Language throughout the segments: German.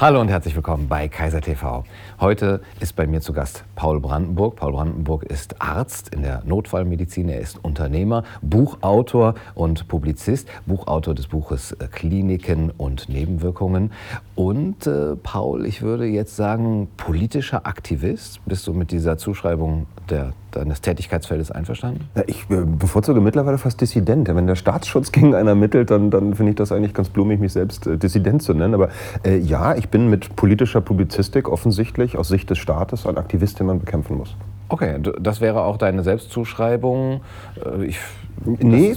Hallo und herzlich willkommen bei Kaiser TV. Heute ist bei mir zu Gast Paul Brandenburg. Paul Brandenburg ist Arzt in der Notfallmedizin. Er ist Unternehmer, Buchautor und Publizist, Buchautor des Buches äh, Kliniken und Nebenwirkungen. Und äh, Paul, ich würde jetzt sagen, politischer Aktivist. Bist du mit dieser Zuschreibung der, deines Tätigkeitsfeldes einverstanden? Ja, ich äh, bevorzuge mittlerweile fast Dissident. Wenn der Staatsschutz gegen einen ermittelt, dann, dann finde ich das eigentlich ganz blumig, mich selbst äh, Dissident zu nennen. Aber äh, ja, ich bin mit politischer Publizistik offensichtlich aus Sicht des Staates ein Aktivist, den man bekämpfen muss. Okay, das wäre auch deine Selbstzuschreibung. Äh, ich Nee,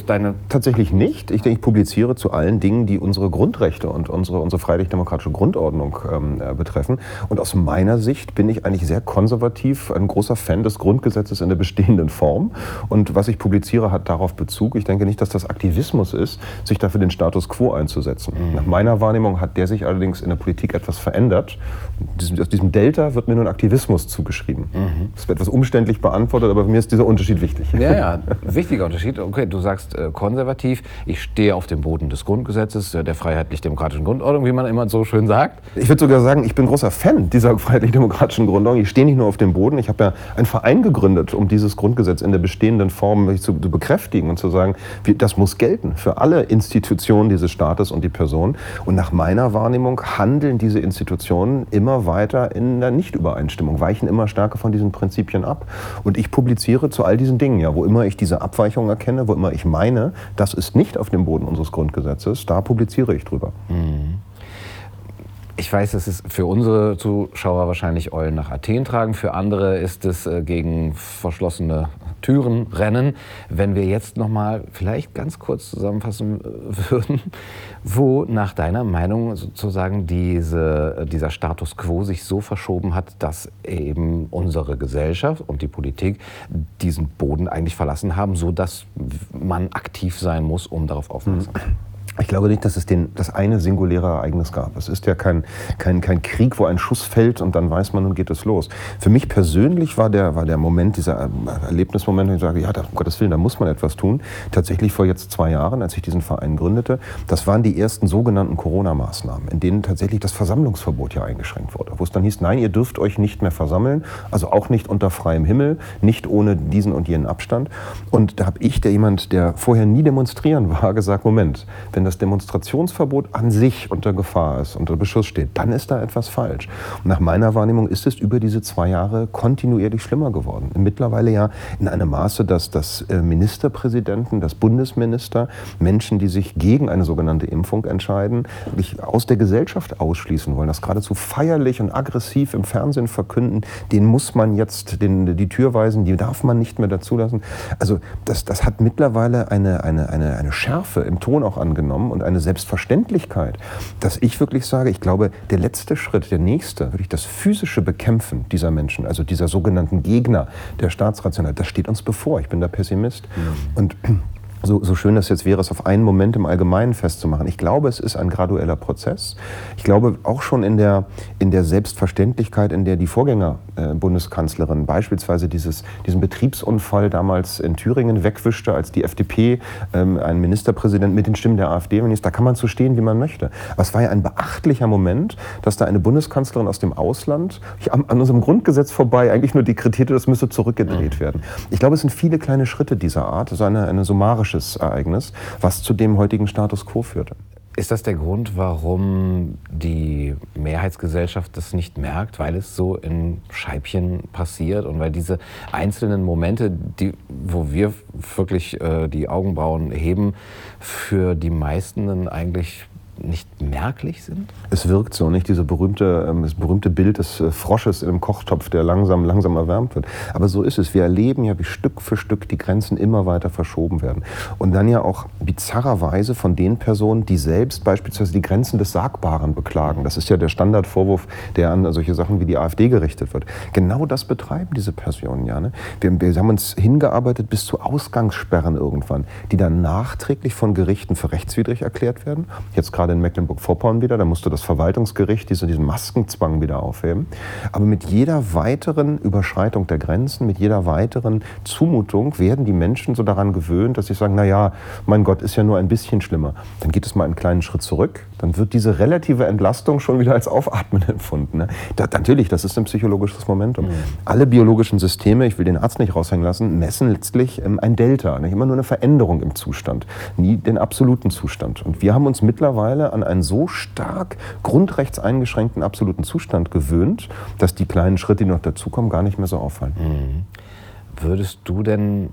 tatsächlich nicht. Ich denke, ich publiziere zu allen Dingen, die unsere Grundrechte und unsere, unsere freiheitlich-demokratische Grundordnung ähm, äh, betreffen. Und aus meiner Sicht bin ich eigentlich sehr konservativ, ein großer Fan des Grundgesetzes in der bestehenden Form. Und was ich publiziere, hat darauf Bezug. Ich denke nicht, dass das Aktivismus ist, sich dafür den Status quo einzusetzen. Mhm. Nach meiner Wahrnehmung hat der sich allerdings in der Politik etwas verändert. Aus diesem Delta wird mir nun Aktivismus zugeschrieben. Mhm. Das wird etwas umständlich beantwortet, aber mir ist dieser Unterschied wichtig. Ja, ja, wichtiger Unterschied okay, du sagst äh, konservativ, ich stehe auf dem Boden des Grundgesetzes, äh, der freiheitlich-demokratischen Grundordnung, wie man immer so schön sagt. Ich würde sogar sagen, ich bin großer Fan dieser freiheitlich-demokratischen Grundordnung. Ich stehe nicht nur auf dem Boden, ich habe ja einen Verein gegründet, um dieses Grundgesetz in der bestehenden Form zu, zu bekräftigen und zu sagen, wie, das muss gelten für alle Institutionen dieses Staates und die Personen. Und nach meiner Wahrnehmung handeln diese Institutionen immer weiter in der Nichtübereinstimmung, weichen immer stärker von diesen Prinzipien ab. Und ich publiziere zu all diesen Dingen, ja, wo immer ich diese Abweichung erkenne, meine, wo immer ich meine, das ist nicht auf dem Boden unseres Grundgesetzes, da publiziere ich drüber. Ich weiß, es ist für unsere Zuschauer wahrscheinlich Eulen nach Athen tragen, für andere ist es äh, gegen verschlossene Türen rennen. Wenn wir jetzt noch mal vielleicht ganz kurz zusammenfassen äh, würden, wo nach deiner Meinung sozusagen diese, dieser Status quo sich so verschoben hat, dass eben unsere Gesellschaft und die Politik diesen Boden eigentlich verlassen haben, so dass man aktiv sein muss, um darauf aufmerksam zu sein. Ich glaube nicht, dass es den, das eine singuläre Ereignis gab. Es ist ja kein, kein, kein Krieg, wo ein Schuss fällt und dann weiß man, nun geht es los. Für mich persönlich war der, war der Moment, dieser Erlebnismoment, wo ich sage, ja, da, um Gottes Willen, da muss man etwas tun. Tatsächlich vor jetzt zwei Jahren, als ich diesen Verein gründete, das waren die ersten sogenannten Corona-Maßnahmen, in denen tatsächlich das Versammlungsverbot ja eingeschränkt wurde. Wo es dann hieß, nein, ihr dürft euch nicht mehr versammeln, also auch nicht unter freiem Himmel, nicht ohne diesen und jenen Abstand. Und da habe ich, der jemand, der vorher nie demonstrieren war, gesagt, Moment, wenn das das Demonstrationsverbot an sich unter Gefahr ist, unter Beschuss steht, dann ist da etwas falsch. Und nach meiner Wahrnehmung ist es über diese zwei Jahre kontinuierlich schlimmer geworden. Mittlerweile ja in einem Maße, dass das äh, Ministerpräsidenten, das Bundesminister Menschen, die sich gegen eine sogenannte Impfung entscheiden, sich aus der Gesellschaft ausschließen wollen, das geradezu feierlich und aggressiv im Fernsehen verkünden, den muss man jetzt den, die Tür weisen, die darf man nicht mehr dazulassen. Also das, das hat mittlerweile eine, eine, eine, eine Schärfe im Ton auch angenommen angenommen und eine Selbstverständlichkeit, dass ich wirklich sage, ich glaube, der letzte Schritt, der nächste, wirklich das physische Bekämpfen dieser Menschen, also dieser sogenannten Gegner der Staatsrationalität, das steht uns bevor. Ich bin da Pessimist. Mhm. Und so, so schön das jetzt wäre, es auf einen Moment im Allgemeinen festzumachen. Ich glaube, es ist ein gradueller Prozess. Ich glaube auch schon in der, in der Selbstverständlichkeit, in der die Vorgänger-Bundeskanzlerin äh, beispielsweise dieses, diesen Betriebsunfall damals in Thüringen wegwischte, als die FDP ähm, einen Ministerpräsident mit den Stimmen der AfD minister Da kann man so stehen, wie man möchte. Aber es war ja ein beachtlicher Moment, dass da eine Bundeskanzlerin aus dem Ausland an, an unserem Grundgesetz vorbei eigentlich nur dekretierte, das müsse zurückgedreht werden. Ich glaube, es sind viele kleine Schritte dieser Art, so eine, eine summarische historisches Ereignis, was zu dem heutigen Status quo führte. Ist das der Grund, warum die Mehrheitsgesellschaft das nicht merkt, weil es so in Scheibchen passiert und weil diese einzelnen Momente, die, wo wir wirklich äh, die Augenbrauen heben, für die meisten dann eigentlich nicht merklich sind? Es wirkt so, nicht? Diese berühmte, ähm, das berühmte Bild des äh, Frosches in einem Kochtopf, der langsam, langsam erwärmt wird. Aber so ist es. Wir erleben ja, wie Stück für Stück die Grenzen immer weiter verschoben werden. Und dann ja auch bizarrerweise von den Personen, die selbst beispielsweise die Grenzen des Sagbaren beklagen. Das ist ja der Standardvorwurf, der an solche Sachen wie die AfD gerichtet wird. Genau das betreiben diese Personen ja. Ne? Wir, wir haben uns hingearbeitet bis zu Ausgangssperren irgendwann, die dann nachträglich von Gerichten für rechtswidrig erklärt werden. Jetzt gerade gerade in Mecklenburg-Vorpommern wieder. Da musste das Verwaltungsgericht diese, diesen Maskenzwang wieder aufheben. Aber mit jeder weiteren Überschreitung der Grenzen, mit jeder weiteren Zumutung werden die Menschen so daran gewöhnt, dass sie sagen, na ja, mein Gott, ist ja nur ein bisschen schlimmer. Dann geht es mal einen kleinen Schritt zurück. Dann wird diese relative Entlastung schon wieder als Aufatmen empfunden. Ne? Da, natürlich, das ist ein psychologisches Momentum. Mhm. Alle biologischen Systeme, ich will den Arzt nicht raushängen lassen, messen letztlich ähm, ein Delta. Nicht? Immer nur eine Veränderung im Zustand, nie den absoluten Zustand. Und wir haben uns mittlerweile an einen so stark grundrechtseingeschränkten absoluten Zustand gewöhnt, dass die kleinen Schritte, die noch dazukommen, gar nicht mehr so auffallen. Mhm. Würdest du denn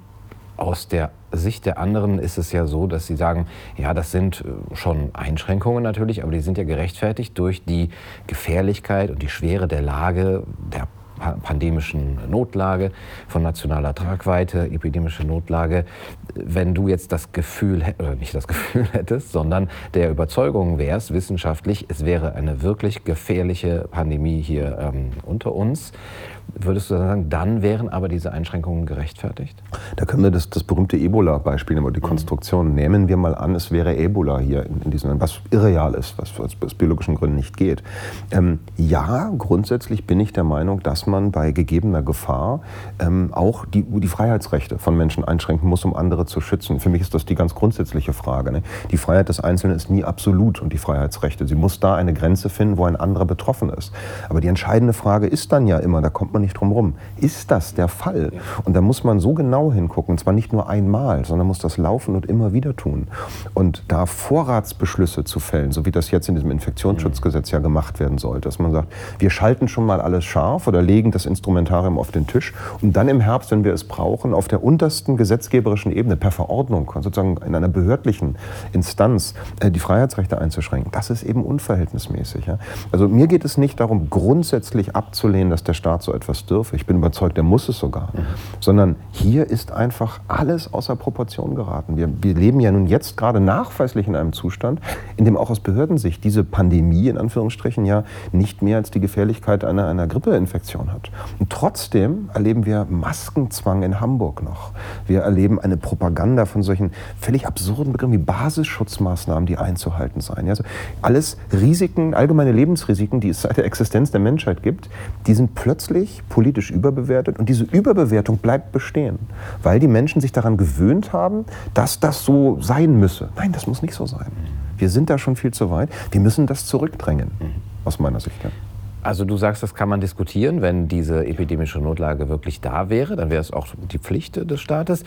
aus der Sicht der anderen ist es ja so, dass sie sagen, ja, das sind äh, schon Einschränkungen natürlich, aber die sind ja gerechtfertigt durch die Gefährlichkeit und die Schwere der Lage, der pandemischen Notlage, von nationaler Tragweite, epidemische Notlage. Wenn du jetzt das Gefühl, oder nicht das Gefühl hättest, sondern der Überzeugung wärst, wissenschaftlich, es wäre eine wirklich gefährliche Pandemie hier ähm, unter uns, Würdest du sagen, dann wären aber diese Einschränkungen gerechtfertigt? Da können wir das, das berühmte Ebola-Beispiel nehmen, die mhm. Konstruktion. Nehmen wir mal an, es wäre Ebola hier in, in diesem Land, was irreal ist, was aus, aus biologischen Gründen nicht geht. Ähm, ja, grundsätzlich bin ich der Meinung, dass man bei gegebener Gefahr ähm, auch die, die Freiheitsrechte von Menschen einschränken muss, um andere zu schützen. Für mich ist das die ganz grundsätzliche Frage. Ne? Die Freiheit des Einzelnen ist nie absolut und die Freiheitsrechte. Sie muss da eine Grenze finden, wo ein anderer betroffen ist. Aber die entscheidende Frage ist dann ja immer, da kommt man man nicht drum rum. Ist das der Fall? Und da muss man so genau hingucken, und zwar nicht nur einmal, sondern muss das laufen und immer wieder tun. Und da Vorratsbeschlüsse zu fällen, so wie das jetzt in diesem Infektionsschutzgesetz ja gemacht werden sollte, dass man sagt, wir schalten schon mal alles scharf oder legen das Instrumentarium auf den Tisch, um dann im Herbst, wenn wir es brauchen, auf der untersten gesetzgeberischen Ebene per Verordnung, sozusagen in einer behördlichen Instanz, äh, die Freiheitsrechte einzuschränken. Das ist eben unverhältnismäßig. Also mir geht es nicht darum, grundsätzlich abzulehnen, dass der Staat so etwas etwas dürfe. Ich bin überzeugt, er muss es sogar. Mhm. Sondern hier ist einfach alles außer Proportion geraten. Wir, wir leben ja nun jetzt gerade nachweislich in einem Zustand, in dem auch aus Behördensicht diese Pandemie in Anführungsstrichen ja nicht mehr als die Gefährlichkeit einer, einer Grippeinfektion hat. Und trotzdem erleben wir Maskenzwang in Hamburg noch. Wir erleben eine Propaganda von solchen völlig absurden Begriffen wie Basisschutzmaßnahmen, die einzuhalten seien. Also alles Risiken, allgemeine Lebensrisiken, die es seit der Existenz der Menschheit gibt, die sind plötzlich politisch überbewertet und diese Überbewertung bleibt bestehen, weil die Menschen sich daran gewöhnt haben, dass das so sein müsse. Nein, das muss nicht so sein. Wir sind da schon viel zu weit. Wir müssen das zurückdrängen, aus meiner Sicht. Also du sagst, das kann man diskutieren, wenn diese epidemische Notlage wirklich da wäre, dann wäre es auch die Pflicht des Staates.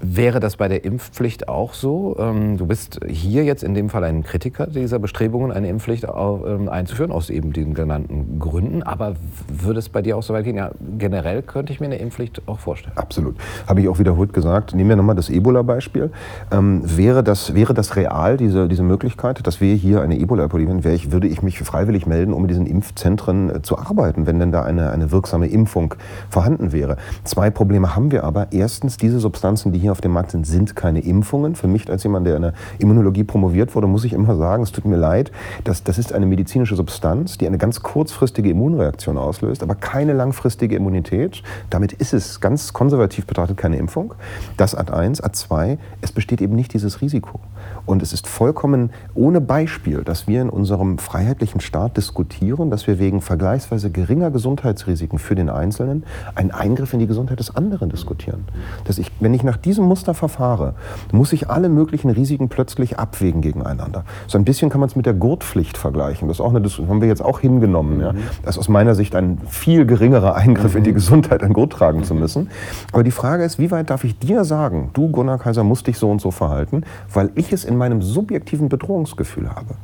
Wäre das bei der Impfpflicht auch so? Ähm, du bist hier jetzt in dem Fall ein Kritiker dieser Bestrebungen, eine Impfpflicht ähm, einzuführen, aus eben den genannten Gründen. Aber würde es bei dir auch so weit gehen? Ja, generell könnte ich mir eine Impfpflicht auch vorstellen. Absolut. Habe ich auch wiederholt gesagt. Nehmen wir nochmal das Ebola-Beispiel. Ähm, wäre, das, wäre das real, diese, diese Möglichkeit, dass wir hier eine Ebola-Epidemie haben, würde ich mich freiwillig melden, um in diesen Impfzentren äh, zu arbeiten, wenn denn da eine, eine wirksame Impfung vorhanden wäre. Zwei Probleme haben wir aber. Erstens, diese Substanzen, die hier auf dem Markt sind, sind keine Impfungen. Für mich als jemand, der in der Immunologie promoviert wurde, muss ich immer sagen, es tut mir leid, dass das ist eine medizinische Substanz, die eine ganz kurzfristige Immunreaktion auslöst, aber keine langfristige Immunität. Damit ist es ganz konservativ betrachtet keine Impfung. Das Ad 1. Ad 2, es besteht eben nicht dieses Risiko. Und es ist vollkommen ohne Beispiel, dass wir in unserem freiheitlichen Staat diskutieren, dass wir wegen vergleichsweise geringer Gesundheitsrisiken für den Einzelnen einen Eingriff in die Gesundheit des anderen diskutieren. Dass ich, wenn ich nach diesem Muster verfahre, muss ich alle möglichen Risiken plötzlich abwägen gegeneinander. So ein bisschen kann man es mit der Gurtpflicht vergleichen. Das, eine, das haben wir jetzt auch hingenommen. Ja. Das ist aus meiner Sicht ein viel geringerer Eingriff in die Gesundheit, ein Gurt tragen zu müssen. Aber die Frage ist, wie weit darf ich dir sagen, du Gunnar Kaiser musst dich so und so verhalten, weil ich es in in meinem subjektiven Bedrohungsgefühl habe.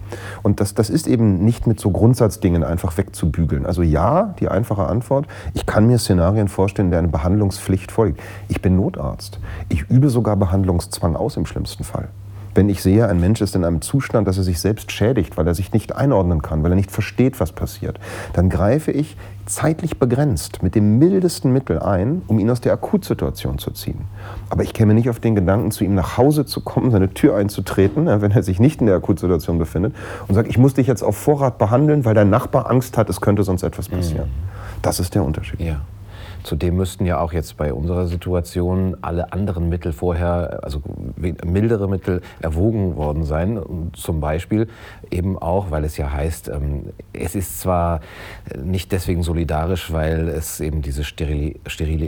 Und das, das ist eben nicht mit so Grundsatzdingen einfach wegzubügeln. Also ja, die einfache Antwort, ich kann mir Szenarien vorstellen, in der eine Behandlungspflicht folgt. Ich bin Notarzt. Ich übe sogar Behandlungszwang aus im schlimmsten Fall. Wenn ich sehe, ein Mensch ist in einem Zustand, dass er sich selbst schädigt, weil er sich nicht einordnen kann, weil er nicht versteht, was passiert, dann greife ich zeitlich begrenzt mit dem mildesten Mittel ein, um ihn aus der Akutsituation zu ziehen. Aber ich käme nicht auf den Gedanken, zu ihm nach Hause zu kommen, seine Tür einzutreten, wenn er sich nicht in der Akutsituation befindet, und sage, ich muss dich jetzt auf Vorrat behandeln, weil dein Nachbar Angst hat, es könnte sonst etwas passieren. Mhm. Das ist der Unterschied. Ja. Zudem müssten ja auch jetzt bei unserer Situation alle anderen Mittel vorher, also mildere Mittel erwogen worden sein. Zum Beispiel eben auch, weil es ja heißt, ähm, es ist zwar nicht deswegen solidarisch, weil es eben diese sterile,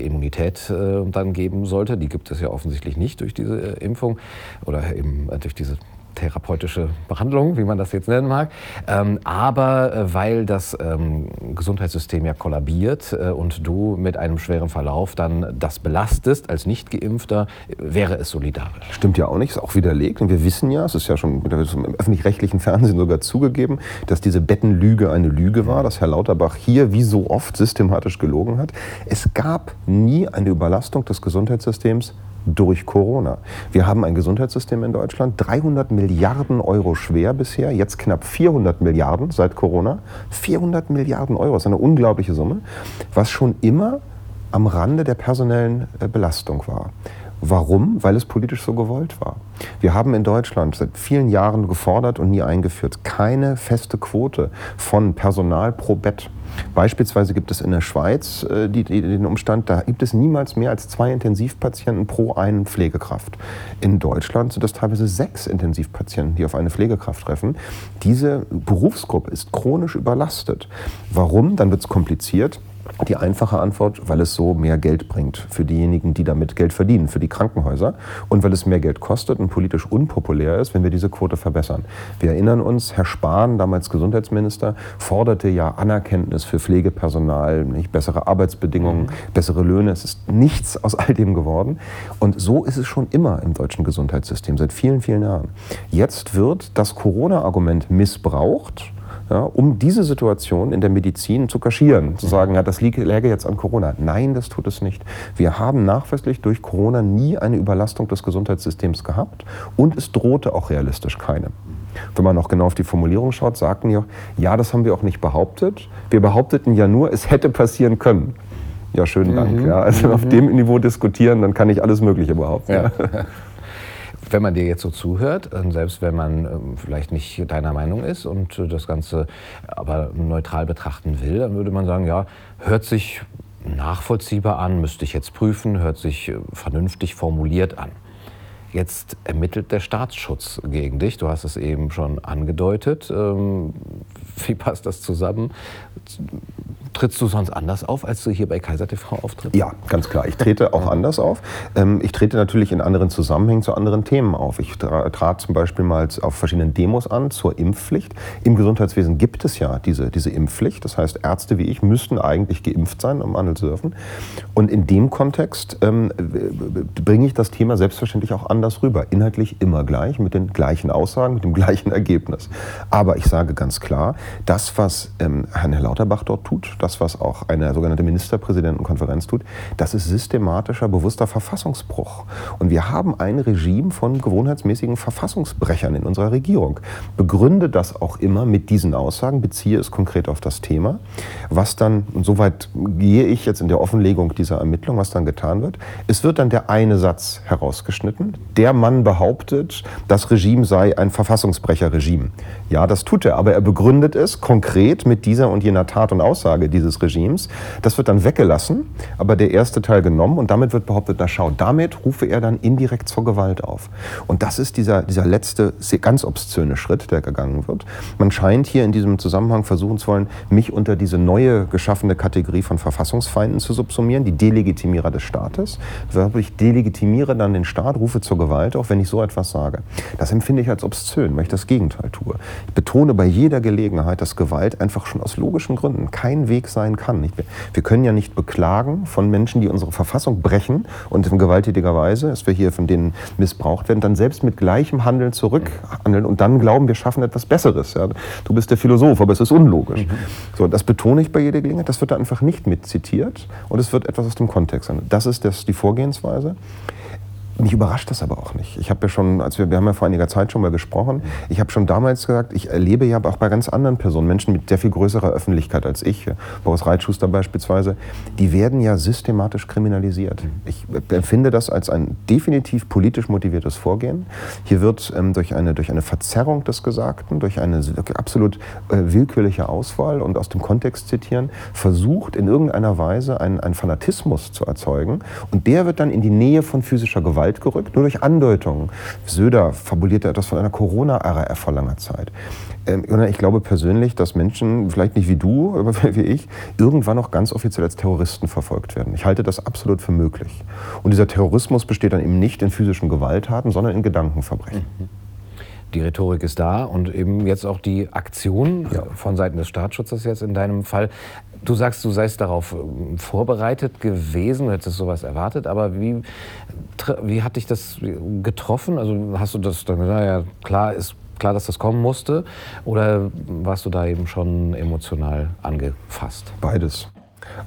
Immunität äh, dann geben sollte. Die gibt es ja offensichtlich nicht durch diese Impfung oder eben durch diese therapeutische Behandlung, wie man das jetzt nennen mag. Ähm, aber äh, weil das ähm, Gesundheitssystem ja kollabiert äh, und du mit einem schweren Verlauf dann das belastest als Nicht-Geimpfter, wäre es solidarisch. Stimmt ja auch nicht, ist auch widerlegt. Und wir wissen ja, es ist ja schon im öffentlich-rechtlichen Fernsehen sogar zugegeben, dass diese Bettenlüge eine Lüge war, dass Herr Lauterbach hier wie so oft systematisch gelogen hat. Es gab nie eine Überlastung des Gesundheitssystems durch Corona. Wir haben ein Gesundheitssystem in Deutschland, 300 Milliarden Euro schwer bisher, jetzt knapp 400 Milliarden seit Corona. 400 Milliarden Euro, ist eine unglaubliche Summe, was schon immer am Rande der personellen äh, Belastung war. Warum? Weil es politisch so gewollt war. Wir haben in Deutschland seit vielen Jahren gefordert und nie eingeführt, keine feste Quote von Personal pro Bett. Beispielsweise gibt es in der Schweiz äh, die, die, den Umstand, da gibt es niemals mehr als zwei Intensivpatienten pro einen Pflegekraft. In Deutschland sind das teilweise sechs Intensivpatienten, die auf eine Pflegekraft treffen. Diese Berufsgruppe ist chronisch überlastet. Warum? Dann wird es kompliziert. Die einfache Antwort, weil es so mehr Geld bringt für diejenigen, die damit Geld verdienen, für die Krankenhäuser und weil es mehr Geld kostet und politisch unpopulär ist, wenn wir diese Quote verbessern. Wir erinnern uns, Herr Spahn, damals Gesundheitsminister, forderte ja Anerkenntnis für Pflegepersonal, nicht bessere Arbeitsbedingungen, mhm. bessere Löhne. Es ist nichts aus all dem geworden. Und so ist es schon immer im deutschen Gesundheitssystem, seit vielen, vielen Jahren. Jetzt wird das Corona-Argument missbraucht ja, um diese Situation in der Medizin zu kaschieren, zu sagen, ja, das läge jetzt an Corona. Nein, das tut es nicht. Wir haben nachweislich durch Corona nie eine Überlastung des Gesundheitssystems gehabt und es drohte auch realistisch keine. Wenn man noch genau auf die Formulierung schaut, sagten wir, ja, das haben wir auch nicht behauptet. Wir behaupteten ja nur, es hätte passieren können. Ja, schönen Dank. Mhm. Ja, also mhm. auf dem Niveau diskutieren, dann kann ich alles Mögliche behaupten. Ja. wenn man dir jetzt so zuhört, selbst wenn man ähm, vielleicht nicht deiner Meinung ist und äh, das Ganze aber neutral betrachten will, dann würde man sagen, ja, hört sich nachvollziehbar an, müsste ich jetzt prüfen, hört sich äh, vernünftig formuliert an. Jetzt ermittelt der Staatsschutz gegen dich. Du hast es eben schon angedeutet. Wie passt das zusammen? Trittst du sonst anders auf, als du hier bei Kaiser TV auftrittst? Ja, ganz klar. Ich trete auch anders auf. Ähm, ich trete natürlich in anderen Zusammenhängen zu anderen Themen auf. Ich trat zum Beispiel mal auf verschiedenen Demos an zur Impfpflicht. Im Gesundheitswesen gibt es ja diese, diese Impfpflicht. Das heißt, Ärzte wie ich müssten eigentlich geimpft sein, um handeln zu dürfen. Und in dem Kontext ähm, bringe ich das Thema selbstverständlich auch anders rüber. Inhaltlich immer gleich, mit den gleichen Aussagen, mit dem gleichen Ergebnis. Aber ich sage ganz klar, das, was ähm, Herr Lauterbach dort tut, das, was auch eine sogenannte Ministerpräsidentenkonferenz tut, das ist systematischer, bewusster Verfassungsbruch. Und wir haben ein Regime von gewohnheitsmäßigen Verfassungsbrechern in unserer Regierung. Begründe das auch immer mit diesen Aussagen, beziehe es konkret auf das Thema. Was dann, und soweit gehe ich jetzt in der Offenlegung dieser Ermittlung, was dann getan wird, es wird dann der eine Satz herausgeschnitten. Der Mann behauptet, das Regime sei ein Verfassungsbrecherregime. Ja, das tut er, aber er begründet es konkret mit dieser und jener Tat und Aussage dieses Regimes. Das wird dann weggelassen, aber der erste Teil genommen und damit wird behauptet, na schau, damit rufe er dann indirekt zur Gewalt auf. Und das ist dieser, dieser letzte, ganz obszöne Schritt, der gegangen wird. Man scheint hier in diesem Zusammenhang versuchen zu wollen, mich unter diese neue geschaffene Kategorie von Verfassungsfeinden zu subsumieren, die Delegitimierer des Staates. Ich delegitimiere dann den Staat, rufe zur Gewalt auf, wenn ich so etwas sage. Das empfinde ich als obszön, weil ich das Gegenteil tue. Ich betone bei jeder Gelegenheit, dass Gewalt einfach schon aus logischen Gründen kein Weg sein kann. Wir können ja nicht beklagen von Menschen, die unsere Verfassung brechen und in gewalttätiger Weise, dass wir hier von denen missbraucht werden, dann selbst mit gleichem Handeln zurückhandeln und dann glauben, wir schaffen etwas Besseres. Ja, du bist der Philosoph, aber es ist unlogisch. Mhm. So, das betone ich bei jeder Gelegenheit. Das wird da einfach nicht mit zitiert und es wird etwas aus dem Kontext sein. Das ist das, die Vorgehensweise mich überrascht das aber auch nicht. Ich habe ja schon, als wir, wir haben ja vor einiger Zeit schon mal gesprochen, ich habe schon damals gesagt, ich erlebe ja auch bei ganz anderen Personen, Menschen mit sehr viel größerer Öffentlichkeit als ich, Boris Reitschuster beispielsweise, die werden ja systematisch kriminalisiert. Ich empfinde das als ein definitiv politisch motiviertes Vorgehen. Hier wird ähm, durch, eine, durch eine Verzerrung des Gesagten, durch eine absolut äh, willkürliche Auswahl und aus dem Kontext zitieren, versucht in irgendeiner Weise einen, einen Fanatismus zu erzeugen. Und der wird dann in die Nähe von physischer Gewalt gerückt, nur durch Andeutungen. Söder fabulierte etwas von einer Corona-Ära vor langer Zeit. Ähm, ich glaube persönlich, dass Menschen, vielleicht nicht wie du, aber wie ich, irgendwann noch ganz offiziell als Terroristen verfolgt werden. Ich halte das absolut für möglich. Und dieser Terrorismus besteht dann eben nicht in physischen Gewalttaten, sondern in Gedankenverbrechen. Mhm. Die Rhetorik ist da und eben jetzt auch die Aktion ja. von Seiten des Staatsschutzes jetzt in deinem Fall. Du sagst, du seist darauf ähm, vorbereitet gewesen, du hättest sowas erwartet, aber wie, wie hat dich das getroffen? Also hast du das dann gesagt, ja klar ist klar, dass das kommen musste? Oder warst du da eben schon emotional angefasst? Beides.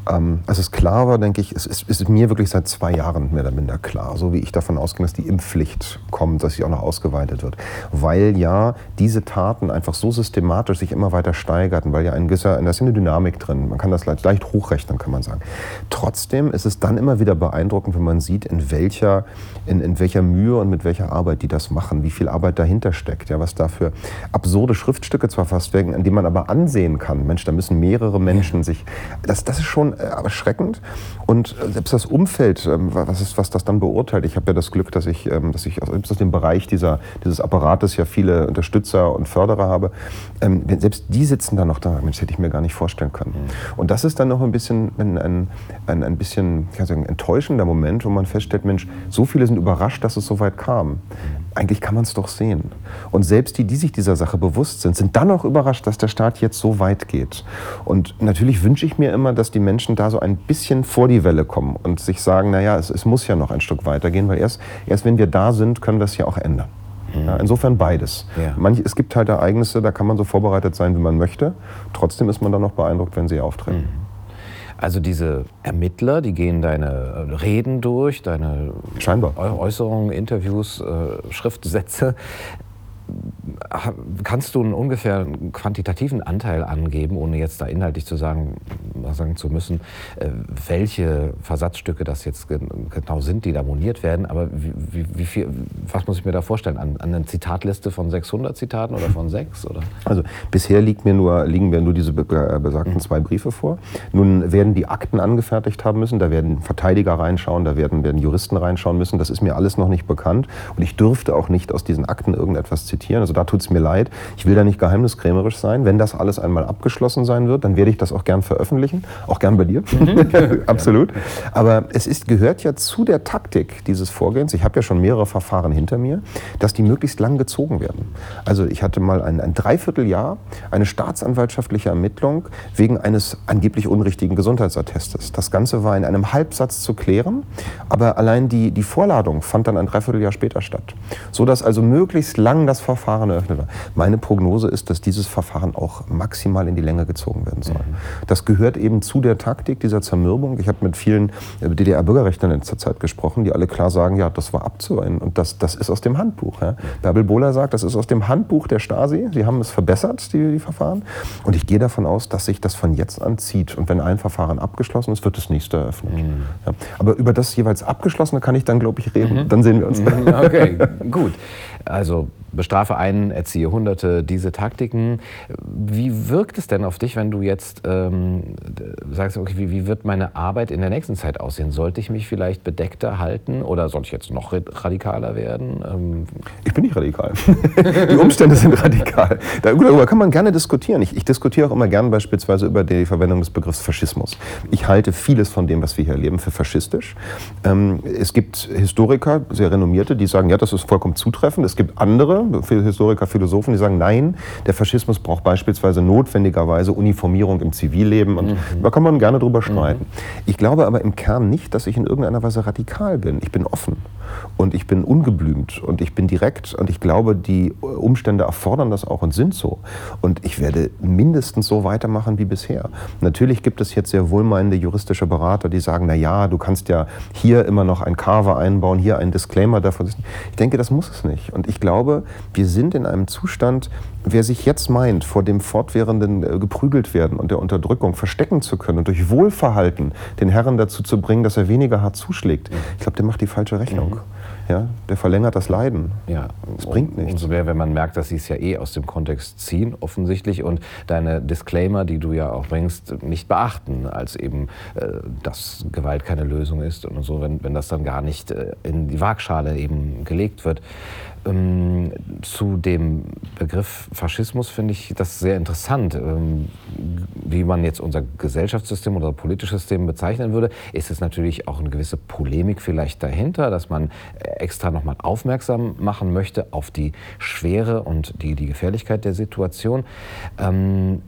Ähm, als es klar war, denke ich, es ist, ist, mir wirklich seit zwei Jahren mehr oder minder klar, so wie ich davon ausgehe, dass die Impfpflicht kommt, dass sie auch noch ausgeweitet wird. Weil ja diese Taten einfach so systematisch sich immer weiter steigerten, weil ja ein gewisser, da ist eine Dynamik drin, man kann das leicht, leicht hochrechnen, kann man sagen. Trotzdem ist es dann immer wieder beeindruckend, wenn man sieht, in welcher, in, in welcher Mühe und mit welcher Arbeit die das machen, wie viel Arbeit dahinter steckt, ja, was da für absurde Schriftstücke zwar fast werden, an denen man aber ansehen kann, Mensch, da müssen mehrere Menschen sich, das, das ist schon äh, erschreckend. Und äh, selbst das Umfeld, ähm, was, ist, was das dann beurteilt, ich habe ja das Glück, dass ich, ähm, dass ich aus dem Bereich dieser, dieses Apparates ja viele Unterstützer und Förderer habe, ähm, selbst die sitzen dann noch da. Mensch, hätte ich mir gar nicht vorstellen können. Mhm. Und das ist dann noch ein bisschen ein, ein, ein, ein bisschen ich kann sagen, enttäuschender Moment, wo man feststellt, Mensch, so viele sind überrascht, dass es so weit kam. Eigentlich kann man es doch sehen. Und selbst die, die sich dieser Sache bewusst sind, sind dann auch überrascht, dass der Staat jetzt so weit geht. Und natürlich wünsche ich mir immer, dass die Menschen da so ein bisschen vor die Welle kommen und sich sagen, naja, es, es muss ja noch ein Stück weitergehen, weil erst, erst wenn wir da sind, können wir es ja auch ändern. Ja, insofern beides. Ja. Manch, es gibt halt Ereignisse, da kann man so vorbereitet sein, wie man möchte. Trotzdem ist man dann noch beeindruckt, wenn sie auftreten. Mhm. Also diese Ermittler, die gehen deine äh, Reden durch, deine Scheinbar. Äußerungen, Interviews, äh, Schriftsätze. Kannst du einen ungefähr quantitativen Anteil angeben, ohne jetzt da inhaltlich zu sagen, sagen zu müssen, äh, welche Versatzstücke das jetzt genau sind, die da moniert werden? Aber wie, wie, viel, was muss ich mir da vorstellen? An, an einer Zitatliste von 600 Zitaten oder von sechs? Oder? Also bisher liegt mir nur, liegen mir nur diese äh, besagten zwei Briefe vor. Nun werden die Akten angefertigt haben müssen, da werden Verteidiger reinschauen, da werden, werden Juristen reinschauen müssen. Das ist mir alles noch nicht bekannt und ich dürfte auch nicht aus diesen Akten irgendetwas zitieren. Also da tut es mir leid. Ich will da nicht geheimniskrämerisch sein. Wenn das alles einmal abgeschlossen sein wird, dann werde ich das auch gern veröffentlichen. Auch gern bei dir. Mhm. Absolut. Aber es ist, gehört ja zu der Taktik dieses Vorgehens, ich habe ja schon mehrere Verfahren hinter mir, dass die möglichst lang gezogen werden. Also ich hatte mal ein, ein Dreivierteljahr eine staatsanwaltschaftliche Ermittlung wegen eines angeblich unrichtigen Gesundheitsattestes. Das Ganze war in einem Halbsatz zu klären, aber allein die, die Vorladung fand dann ein Dreivierteljahr später statt. So dass also möglichst lang das Verfahren Verfahren eröffnet war. Meine Prognose ist, dass dieses Verfahren auch maximal in die Länge gezogen werden soll. Mhm. Das gehört eben zu der Taktik dieser Zermürbung. Ich habe mit vielen äh, DDR-Bürgerrechtlern in letzter Zeit gesprochen, die alle klar sagen, ja, das war abzuwenden und das, das ist aus dem Handbuch. Ja. Bärbel Bohler sagt, das ist aus dem Handbuch der Stasi. Sie haben es verbessert, die, die Verfahren. Und ich gehe davon aus, dass sich das von jetzt an zieht. Und wenn ein Verfahren abgeschlossen ist, wird das nächste eröffnet. Mhm. Ja. Aber über das jeweils abgeschlossene kann ich dann, glaube ich, reden. Mhm. Dann sehen wir uns. Mhm. Okay, gut. Also bestrafe einen, erziehe Hunderte, diese Taktiken. Wie wirkt es denn auf dich, wenn du jetzt ähm, sagst, okay, wie, wie, wird meine Arbeit in der nächsten Zeit aussehen? Sollte ich mich vielleicht bedeckter halten oder sollte ich jetzt noch radikaler werden? Ähm ich bin nicht radikal. die Umstände sind radikal. Darüber kann man gerne diskutieren. Ich, ich diskutiere auch immer gerne beispielsweise über die Verwendung des Begriffs Faschismus. Ich halte vieles von dem, was wir hier erleben, für faschistisch. Ähm, es gibt Historiker, sehr renommierte, die sagen, ja, das ist vollkommen zutreffend. Es gibt andere, Historiker, Philosophen, die sagen, nein, der Faschismus braucht beispielsweise notwendigerweise Uniformierung im Zivilleben und mhm. da kann man gerne drüber streiten. Mhm. Ich glaube aber im Kern nicht, dass ich in irgendeiner Weise radikal bin. Ich bin offen. Und ich bin ungeblümt und ich bin direkt und ich glaube, die Umstände erfordern das auch und sind so. Und ich werde mindestens so weitermachen wie bisher. Natürlich gibt es jetzt sehr wohlmeinende juristische Berater, die sagen, na ja, du kannst ja hier immer noch ein Carver einbauen, hier ein Disclaimer davon. Ich denke, das muss es nicht. Und ich glaube, wir sind in einem Zustand, wer sich jetzt meint, vor dem fortwährenden äh, geprügelt werden und der Unterdrückung verstecken zu können und durch Wohlverhalten den Herren dazu zu bringen, dass er weniger hart zuschlägt, ich glaube, der macht die falsche Rechnung. Mhm. Ja, der verlängert das Leiden. Ja, das bringt nichts. Umso mehr, wenn man merkt, dass sie es ja eh aus dem Kontext ziehen, offensichtlich, und deine Disclaimer, die du ja auch bringst, nicht beachten, als eben, äh, dass Gewalt keine Lösung ist und so, wenn, wenn das dann gar nicht äh, in die Waagschale eben gelegt wird. Ähm, zu dem Begriff Faschismus finde ich das sehr interessant. Ähm, wie man jetzt unser Gesellschaftssystem oder politisches System bezeichnen würde, ist es natürlich auch eine gewisse Polemik vielleicht dahinter, dass man extra nochmal aufmerksam machen möchte auf die Schwere und die, die Gefährlichkeit der Situation. Ähm,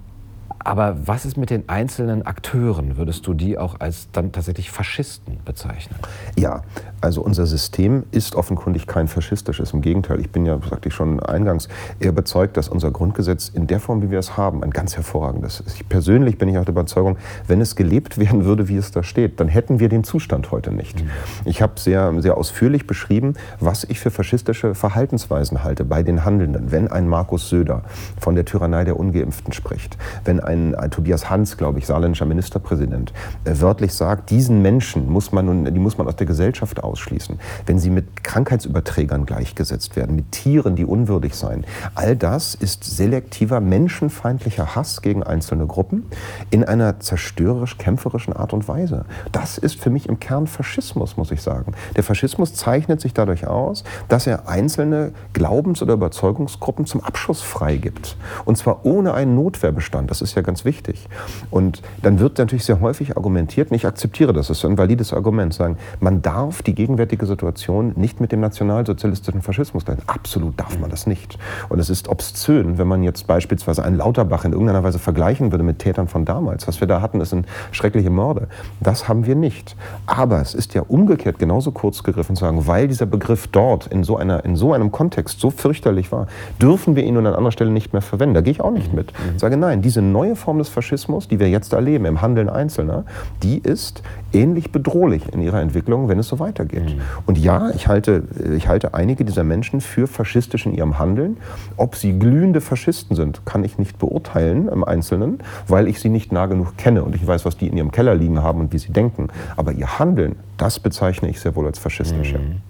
aber was ist mit den einzelnen Akteuren? Würdest du die auch als dann tatsächlich Faschisten bezeichnen? Ja, also unser System ist offenkundig kein faschistisches. Im Gegenteil, ich bin ja, sagte ich schon eingangs, eher überzeugt, dass unser Grundgesetz in der Form, wie wir es haben, ein ganz hervorragendes ist. Ich persönlich bin ich auch der Überzeugung, wenn es gelebt werden würde, wie es da steht, dann hätten wir den Zustand heute nicht. Mhm. Ich habe sehr, sehr ausführlich beschrieben, was ich für faschistische Verhaltensweisen halte bei den Handelnden. Wenn ein Markus Söder von der Tyrannei der Ungeimpften spricht, wenn ein ein, ein Tobias Hans, glaube ich, saarländischer Ministerpräsident, äh, wörtlich sagt, diesen Menschen muss man nun, die muss man aus der Gesellschaft ausschließen. Wenn sie mit Krankheitsüberträgern gleichgesetzt werden, mit Tieren, die unwürdig seien. All das ist selektiver, menschenfeindlicher Hass gegen einzelne Gruppen in einer zerstörerisch-kämpferischen Art und Weise. Das ist für mich im Kern Faschismus, muss ich sagen. Der Faschismus zeichnet sich dadurch aus, dass er einzelne Glaubens- oder Überzeugungsgruppen zum Abschuss freigibt. Und zwar ohne einen Notwehrbestand. Das ist ja ganz wichtig. Und dann wird natürlich sehr häufig argumentiert, und ich akzeptiere das, das ist ein valides Argument, sagen, man darf die gegenwärtige Situation nicht mit dem nationalsozialistischen Faschismus leiten. Absolut darf man das nicht. Und es ist obszön, wenn man jetzt beispielsweise einen Lauterbach in irgendeiner Weise vergleichen würde mit Tätern von damals. Was wir da hatten, sind schreckliche Morde. Das haben wir nicht. Aber es ist ja umgekehrt genauso kurz gegriffen zu sagen, weil dieser Begriff dort in so, einer, in so einem Kontext so fürchterlich war, dürfen wir ihn nun an anderer Stelle nicht mehr verwenden. Da gehe ich auch nicht mit. Ich sage, nein, diese neue Form des Faschismus, die wir jetzt erleben im Handeln Einzelner, die ist ähnlich bedrohlich in ihrer Entwicklung, wenn es so weitergeht. Mhm. Und ja, ich halte, ich halte einige dieser Menschen für faschistisch in ihrem Handeln. Ob sie glühende Faschisten sind, kann ich nicht beurteilen im Einzelnen, weil ich sie nicht nah genug kenne und ich weiß, was die in ihrem Keller liegen haben und wie sie denken. Aber ihr Handeln, das bezeichne ich sehr wohl als faschistisch. Mhm.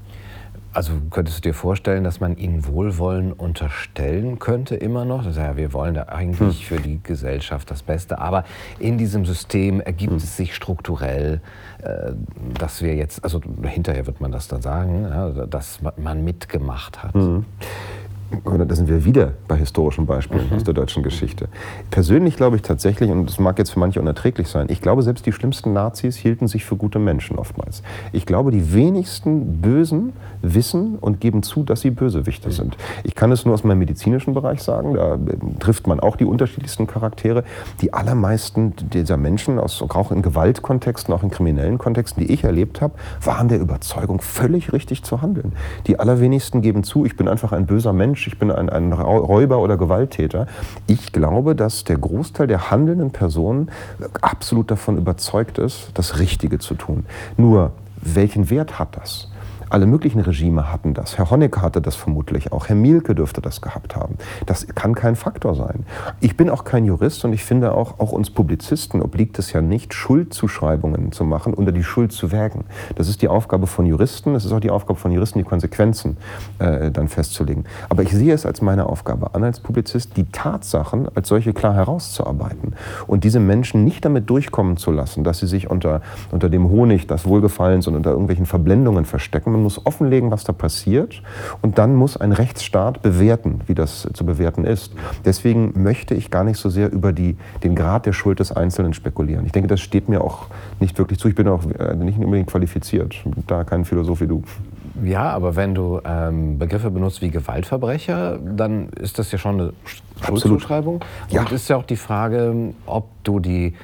Also könntest du dir vorstellen, dass man ihnen Wohlwollen unterstellen könnte immer noch? Das ja, wir wollen da eigentlich hm. für die Gesellschaft das Beste, aber in diesem System ergibt hm. es sich strukturell, äh, dass wir jetzt, also hinterher wird man das dann sagen, dass man mitgemacht hat. Hm da sind wir wieder bei historischen Beispielen mhm. aus der deutschen Geschichte. Persönlich glaube ich tatsächlich, und das mag jetzt für manche unerträglich sein, ich glaube, selbst die schlimmsten Nazis hielten sich für gute Menschen oftmals. Ich glaube, die wenigsten Bösen wissen und geben zu, dass sie Bösewichte sind. Ich kann es nur aus meinem medizinischen Bereich sagen, da äh, trifft man auch die unterschiedlichsten Charaktere. Die allermeisten dieser Menschen, auch in Gewaltkontexten, auch in kriminellen Kontexten, die ich erlebt habe, waren der Überzeugung, völlig richtig zu handeln. Die allerwenigsten geben zu, ich bin einfach ein böser Mensch ich bin ein, ein Räuber oder Gewalttäter. Ich glaube, dass der Großteil der handelnden Personen absolut davon überzeugt ist, das Richtige zu tun. Nur, welchen Wert hat das? Alle möglichen Regime hatten das. Herr Honecker hatte das vermutlich auch. Herr Mielke dürfte das gehabt haben. Das kann kein Faktor sein. Ich bin auch kein Jurist und ich finde auch, auch uns Publizisten obliegt es ja nicht, Schuldzuschreibungen zu machen, unter die Schuld zu wägen. Das ist die Aufgabe von Juristen. Es ist auch die Aufgabe von Juristen, die Konsequenzen äh, dann festzulegen. Aber ich sehe es als meine Aufgabe an, als Publizist, die Tatsachen als solche klar herauszuarbeiten und diese Menschen nicht damit durchkommen zu lassen, dass sie sich unter, unter dem Honig des Wohlgefallens und unter irgendwelchen Verblendungen verstecken man muss offenlegen, was da passiert und dann muss ein Rechtsstaat bewerten, wie das zu bewerten ist. Deswegen möchte ich gar nicht so sehr über die, den Grad der Schuld des Einzelnen spekulieren. Ich denke, das steht mir auch nicht wirklich zu. Ich bin auch äh, nicht unbedingt qualifiziert. Da kein Philosoph wie du. Ja, aber wenn du ähm, Begriffe benutzt wie Gewaltverbrecher, dann ist das ja schon eine Schuldzuschreibung. Und ja. ist ja auch die Frage, ob du die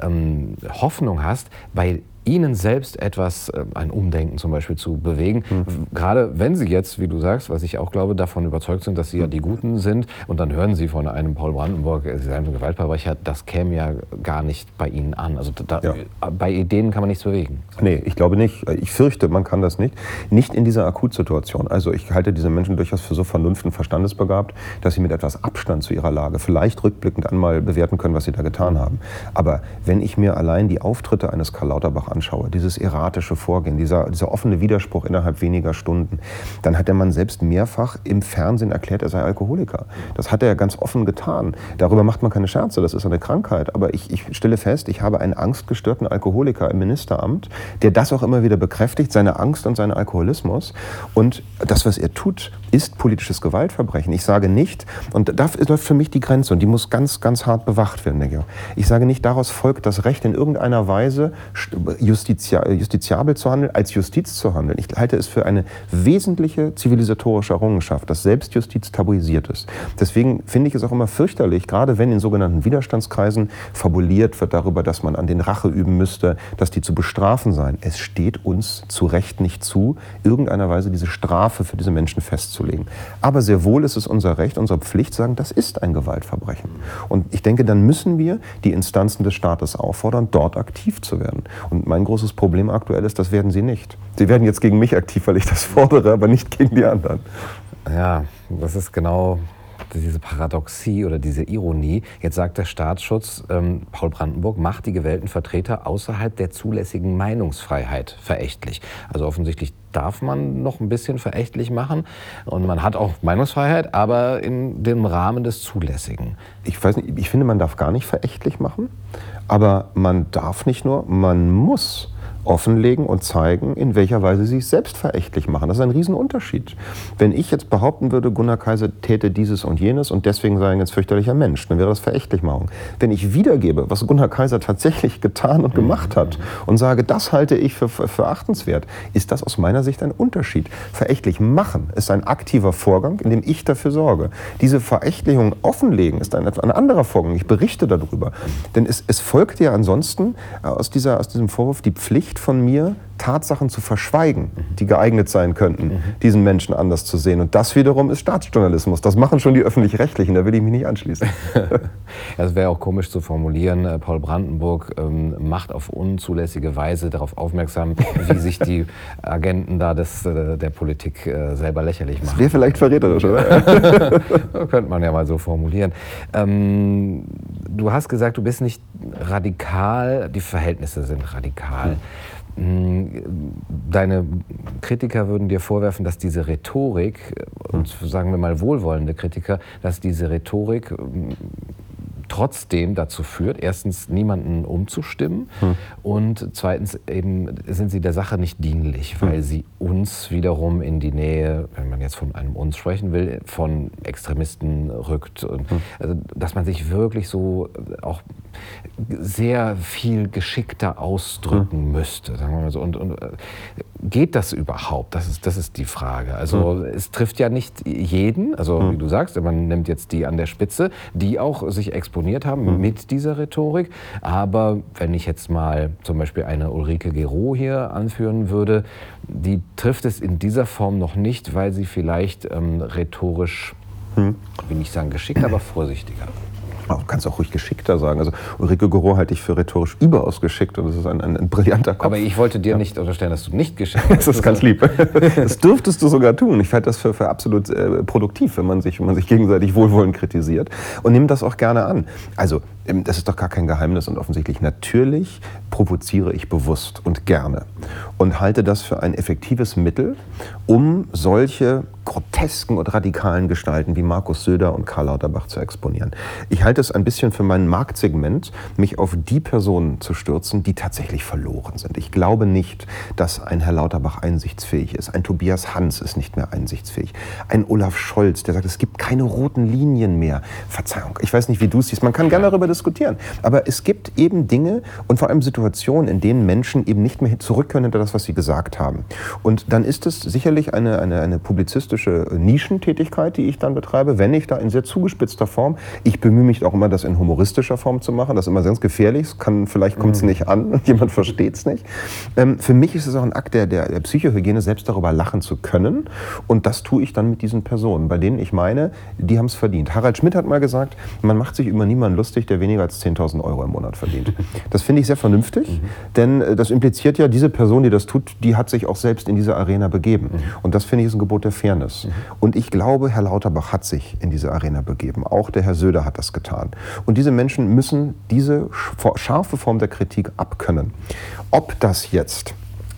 ähm, Hoffnung hast, bei Ihnen selbst etwas, äh, ein Umdenken zum Beispiel zu bewegen. Mhm. Gerade wenn Sie jetzt, wie du sagst, was ich auch glaube, davon überzeugt sind, dass Sie ja die Guten sind und dann hören Sie von einem Paul Brandenburg, Sie seien ein Gewaltverbrecher, das käme ja gar nicht bei Ihnen an. Also da, ja. bei Ideen kann man nichts bewegen. Nee, ich glaube nicht. Ich fürchte, man kann das nicht. Nicht in dieser Akutsituation. Also ich halte diese Menschen durchaus für so vernunft und verstandesbegabt, dass sie mit etwas Abstand zu ihrer Lage vielleicht rückblickend einmal bewerten können, was sie da getan haben. Aber wenn ich mir allein die Auftritte eines Karl Lauterbach anschaue, dieses erratische Vorgehen, dieser, dieser offene Widerspruch innerhalb weniger Stunden, dann hat der Mann selbst mehrfach im Fernsehen erklärt, er sei Alkoholiker. Das hat er ganz offen getan. Darüber macht man keine Scherze, das ist eine Krankheit. Aber ich, ich stelle fest, ich habe einen angstgestörten Alkoholiker im Ministeramt, der das auch immer wieder bekräftigt, seine Angst und seinen Alkoholismus. Und das, was er tut, ist politisches Gewaltverbrechen. Ich sage nicht, und da läuft für mich die Grenze und die muss ganz, ganz hart bewacht werden, denke ich. Ich sage nicht, daraus folgt das Recht in irgendeiner Weise justizia justiziabel zu handeln, als Justiz zu handeln. Ich halte es für eine wesentliche zivilisatorische Errungenschaft, dass Selbstjustiz tabuisiert ist. Deswegen finde ich es auch immer fürchterlich, gerade wenn in sogenannten Widerstandskreisen fabuliert wird darüber, dass man an den Rache üben müsste, dass die zu bestrafen seien. Es steht uns zu Recht nicht zu, irgendeiner Weise diese Strafe für diese Menschen festzulegen. Aber sehr wohl ist es unser Recht, unsere Pflicht, sagen, das ist ein Gewaltverbrechen. Und ich denke, dann müssen wir die Instanzen des Staates auffordern, dort aktiv zu werden. Und mein großes Problem aktuell ist, das werden sie nicht. Sie werden jetzt gegen mich aktiv, weil ich das fordere, aber nicht gegen die anderen. Ja, das ist genau diese Paradoxie oder diese Ironie. Jetzt sagt der Staatsschutz, ähm, Paul Brandenburg macht die gewählten Vertreter außerhalb der zulässigen Meinungsfreiheit verächtlich. Also offensichtlich darf man noch ein bisschen verächtlich machen und man hat auch Meinungsfreiheit, aber in dem Rahmen des Zulässigen. Ich weiß nicht, ich finde, man darf gar nicht verächtlich machen, aber man darf nicht nur, man muss offenlegen und zeigen, in welcher Weise sie sich selbst verächtlich machen. Das ist ein Riesenunterschied. Wenn ich jetzt behaupten würde, Gunnar Kaiser täte dieses und jenes und deswegen sei er jetzt fürchterlicher Mensch, dann wäre das verächtlich machen. Wenn ich wiedergebe, was Gunnar Kaiser tatsächlich getan und gemacht hat und sage, das halte ich für, für, für achtenswert, ist das aus meiner Sicht ein Unterschied. Verächtlich machen ist ein aktiver Vorgang, in dem ich dafür sorge. Diese Verächtlichung offenlegen ist ein, ein anderer Vorgang. Ich berichte darüber. Denn es, es folgt ja ansonsten aus, dieser, aus diesem Vorwurf die Pflicht, Pflicht von mir, Tatsachen zu verschweigen, die geeignet sein könnten, diesen Menschen anders zu sehen. Und das wiederum ist Staatsjournalismus. Das machen schon die Öffentlich-Rechtlichen, da will ich mich nicht anschließen. Es wäre auch komisch zu formulieren, äh, Paul Brandenburg ähm, macht auf unzulässige Weise darauf aufmerksam, wie sich die Agenten da des, äh, der Politik äh, selber lächerlich machen. Das wäre vielleicht verräterisch, oder? Könnte man ja mal so formulieren. Ähm, du hast gesagt, du bist nicht radikal, die Verhältnisse sind radikal. Hm. Deine Kritiker würden dir vorwerfen, dass diese Rhetorik, und sagen wir mal wohlwollende Kritiker, dass diese Rhetorik trotzdem dazu führt, erstens niemanden umzustimmen hm. und zweitens eben sind sie der Sache nicht dienlich, weil hm. sie uns wiederum in die Nähe, wenn man jetzt von einem uns sprechen will, von Extremisten rückt. Und hm. also, dass man sich wirklich so auch sehr viel geschickter ausdrücken hm. müsste, sagen wir mal so. Und, und äh, geht das überhaupt? Das ist, das ist die Frage. Also hm. es trifft ja nicht jeden, also hm. wie du sagst, man nimmt jetzt die an der Spitze, die auch sich exponiert haben hm. mit dieser Rhetorik. Aber wenn ich jetzt mal zum Beispiel eine Ulrike Gero hier anführen würde, die trifft es in dieser Form noch nicht, weil sie vielleicht ähm, rhetorisch, hm. will nicht sagen geschickt, aber vorsichtiger Du kannst auch ruhig geschickter sagen. Also Ulrike Goro halte ich für rhetorisch überaus geschickt und das ist ein, ein, ein brillanter Kopf. Aber ich wollte dir ja. nicht unterstellen, dass du nicht geschickt bist. das ist ganz lieb. Das dürftest du sogar tun. Ich halte das für, für absolut äh, produktiv, wenn man, sich, wenn man sich gegenseitig wohlwollend kritisiert. Und nimm das auch gerne an. Also, das ist doch gar kein Geheimnis und offensichtlich. Natürlich provoziere ich bewusst und gerne und halte das für ein effektives Mittel, um solche grotesken und radikalen Gestalten wie Markus Söder und Karl Lauterbach zu exponieren. Ich halte es ein bisschen für mein Marktsegment, mich auf die Personen zu stürzen, die tatsächlich verloren sind. Ich glaube nicht, dass ein Herr Lauterbach einsichtsfähig ist. Ein Tobias Hans ist nicht mehr einsichtsfähig. ein Olaf Scholz, der sagt, es gibt keine roten Linien mehr. Verzeihung, ich weiß nicht, wie du es siehst. Man kann gerne darüber diskutieren. Aber es gibt eben Dinge und vor allem Situationen, in denen Menschen eben nicht mehr zurück können hinter das, was sie gesagt haben. Und dann ist es sicherlich eine, eine, eine publizistische Nischentätigkeit, die ich dann betreibe, wenn ich da in sehr zugespitzter Form, ich bemühe mich auch immer, das in humoristischer Form zu machen. Das ist immer ganz gefährlich. Kann, vielleicht kommt es mhm. nicht an und jemand versteht es nicht. Ähm, für mich ist es auch ein Akt der, der, der Psychohygiene, selbst darüber lachen zu können. Und das tue ich dann mit diesen Personen, bei denen ich meine, die haben es verdient. Harald Schmidt hat mal gesagt, man macht sich über niemanden lustig, der weniger als 10.000 Euro im Monat verdient. Das finde ich sehr vernünftig, mhm. denn äh, das impliziert ja, diese Person, die das tut, die hat sich auch selbst in diese Arena begeben. Mhm. Und das finde ich ist ein Gebot der Fairness. Mhm. Und ich glaube, Herr Lauterbach hat sich in diese Arena begeben. Auch der Herr Söder hat das getan. Und diese Menschen müssen diese scharfe Form der Kritik abkönnen. Ob das jetzt